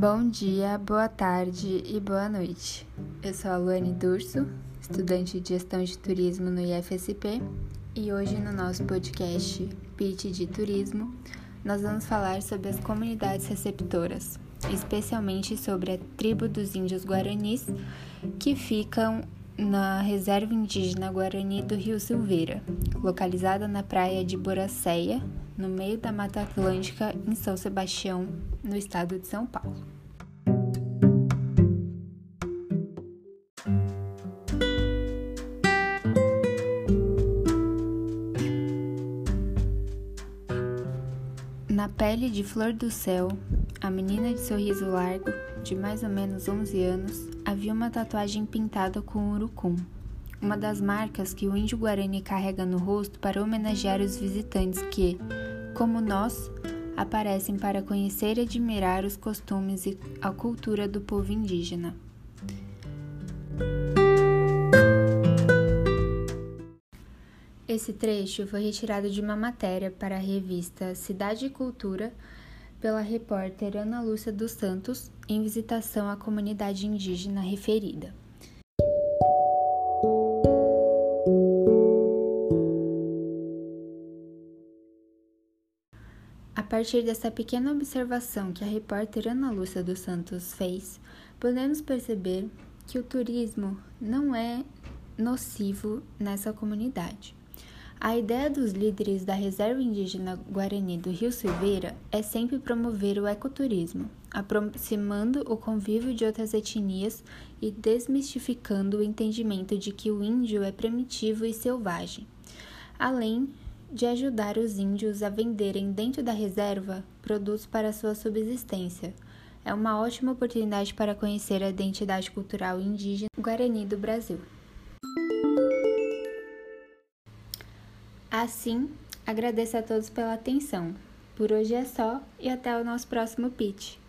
Bom dia, boa tarde e boa noite. Eu sou a Luane Durso, estudante de gestão de turismo no IFSP, e hoje no nosso podcast Pitch de Turismo, nós vamos falar sobre as comunidades receptoras, especialmente sobre a tribo dos índios guaranis que ficam na reserva indígena Guarani do Rio Silveira, localizada na praia de Boracéia, no meio da Mata Atlântica, em São Sebastião, no estado de São Paulo. Na pele de flor do céu, a menina de sorriso largo, de mais ou menos 11 anos, havia uma tatuagem pintada com urucum, uma das marcas que o índio Guarani carrega no rosto para homenagear os visitantes que, como nós, aparecem para conhecer e admirar os costumes e a cultura do povo indígena. Esse trecho foi retirado de uma matéria para a revista Cidade e Cultura pela repórter Ana Lúcia dos Santos em visitação à comunidade indígena referida. A partir dessa pequena observação que a repórter Ana Lúcia dos Santos fez, podemos perceber que o turismo não é nocivo nessa comunidade. A ideia dos líderes da Reserva Indígena Guarani do Rio Silveira é sempre promover o ecoturismo, aproximando o convívio de outras etnias e desmistificando o entendimento de que o índio é primitivo e selvagem, além de ajudar os índios a venderem dentro da reserva produtos para sua subsistência. É uma ótima oportunidade para conhecer a identidade cultural indígena Guarani do Brasil. Assim, agradeço a todos pela atenção. Por hoje é só e até o nosso próximo pitch.